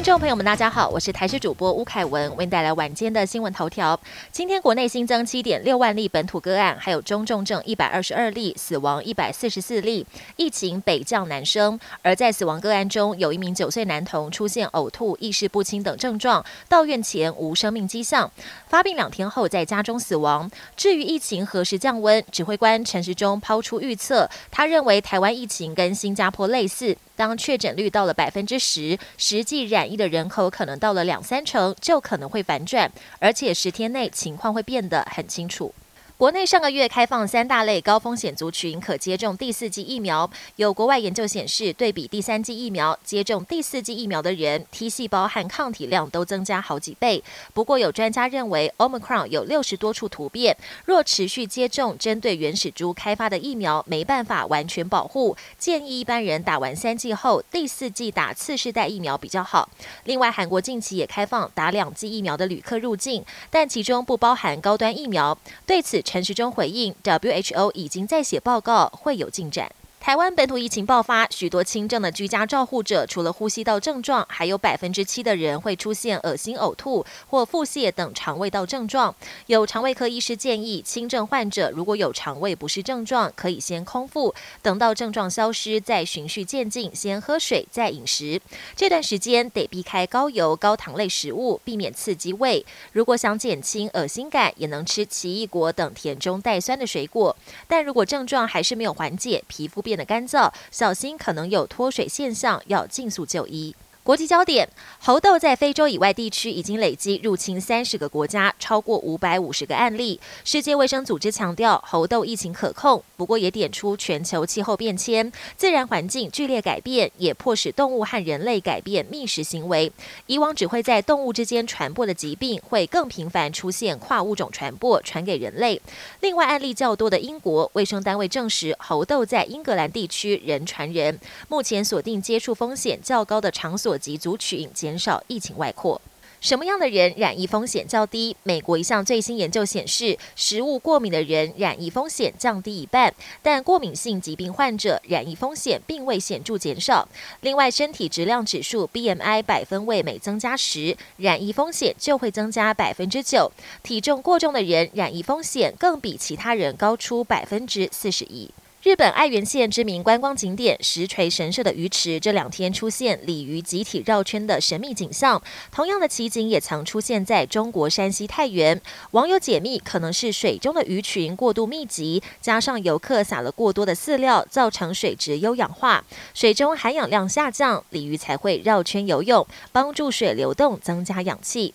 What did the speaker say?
听众朋友们，大家好，我是台视主播吴凯文，为您带来晚间的新闻头条。今天国内新增七点六万例本土个案，还有中重症一百二十二例，死亡一百四十四例，疫情北降南升。而在死亡个案中，有一名九岁男童出现呕吐、意识不清等症状，到院前无生命迹象，发病两天后在家中死亡。至于疫情何时降温，指挥官陈时中抛出预测，他认为台湾疫情跟新加坡类似。当确诊率到了百分之十，实际染疫的人口可能到了两三成，就可能会反转，而且十天内情况会变得很清楚。国内上个月开放三大类高风险族群可接种第四剂疫苗，有国外研究显示，对比第三剂疫苗，接种第四剂疫苗的人 T 细胞和抗体量都增加好几倍。不过，有专家认为，Omicron 有六十多处突变，若持续接种针对原始株开发的疫苗，没办法完全保护。建议一般人打完三剂后，第四剂打次世代疫苗比较好。另外，韩国近期也开放打两剂疫苗的旅客入境，但其中不包含高端疫苗。对此，陈时中回应，WHO 已经在写报告，会有进展。台湾本土疫情爆发，许多轻症的居家照护者，除了呼吸道症状，还有百分之七的人会出现恶心、呕吐或腹泻等肠胃道症状。有肠胃科医师建议，轻症患者如果有肠胃不适症状，可以先空腹，等到症状消失再循序渐进，先喝水再饮食。这段时间得避开高油、高糖类食物，避免刺激胃。如果想减轻恶心感，也能吃奇异果等甜中带酸的水果。但如果症状还是没有缓解，皮肤变变得干燥，小心可能有脱水现象，要尽速就医。国际焦点：猴痘在非洲以外地区已经累积入侵三十个国家，超过五百五十个案例。世界卫生组织强调猴痘疫情可控，不过也点出全球气候变迁、自然环境剧烈改变，也迫使动物和人类改变觅食行为。以往只会在动物之间传播的疾病，会更频繁出现跨物种传播，传给人类。另外，案例较多的英国卫生单位证实，猴痘在英格兰地区人传人，目前锁定接触风险较高的场所。所及族群，减少疫情外扩。什么样的人染疫风险较低？美国一项最新研究显示，食物过敏的人染疫风险降低一半，但过敏性疾病患者染疫风险并未显著减少。另外，身体质量指数 BMI 百分位每增加十，染疫风险就会增加百分之九。体重过重的人染疫风险更比其他人高出百分之四十一。日本爱媛县知名观光景点石锤神社的鱼池，这两天出现鲤鱼集体绕圈的神秘景象。同样的奇景也曾出现在中国山西太原。网友解密，可能是水中的鱼群过度密集，加上游客撒了过多的饲料，造成水质优氧化，水中含氧量下降，鲤鱼才会绕圈游泳，帮助水流动，增加氧气。